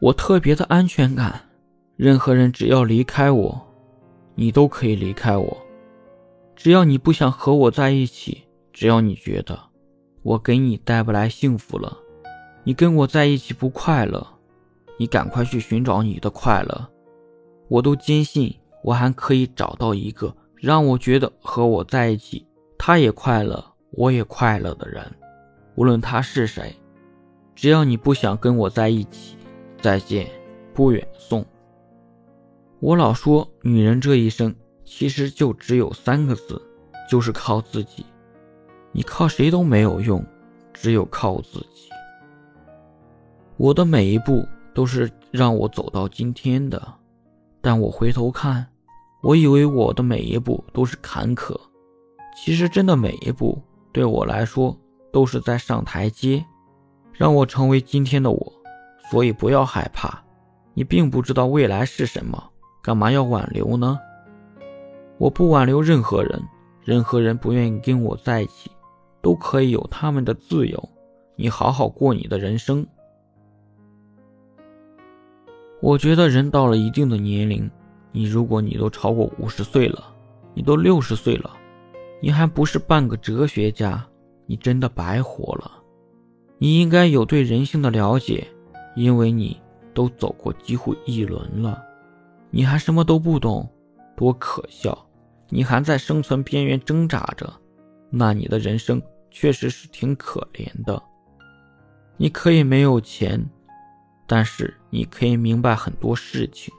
我特别的安全感。任何人只要离开我，你都可以离开我。只要你不想和我在一起，只要你觉得我给你带不来幸福了，你跟我在一起不快乐，你赶快去寻找你的快乐。我都坚信，我还可以找到一个让我觉得和我在一起，他也快乐，我也快乐的人。无论他是谁，只要你不想跟我在一起，再见，不远送。我老说，女人这一生其实就只有三个字，就是靠自己。你靠谁都没有用，只有靠自己。我的每一步都是让我走到今天的，但我回头看，我以为我的每一步都是坎坷，其实真的每一步对我来说都是在上台阶，让我成为今天的我。所以不要害怕，你并不知道未来是什么。干嘛要挽留呢？我不挽留任何人，任何人不愿意跟我在一起，都可以有他们的自由。你好好过你的人生。我觉得人到了一定的年龄，你如果你都超过五十岁了，你都六十岁了，你还不是半个哲学家，你真的白活了。你应该有对人性的了解，因为你都走过几乎一轮了。你还什么都不懂，多可笑！你还在生存边缘挣扎着，那你的人生确实是挺可怜的。你可以没有钱，但是你可以明白很多事情。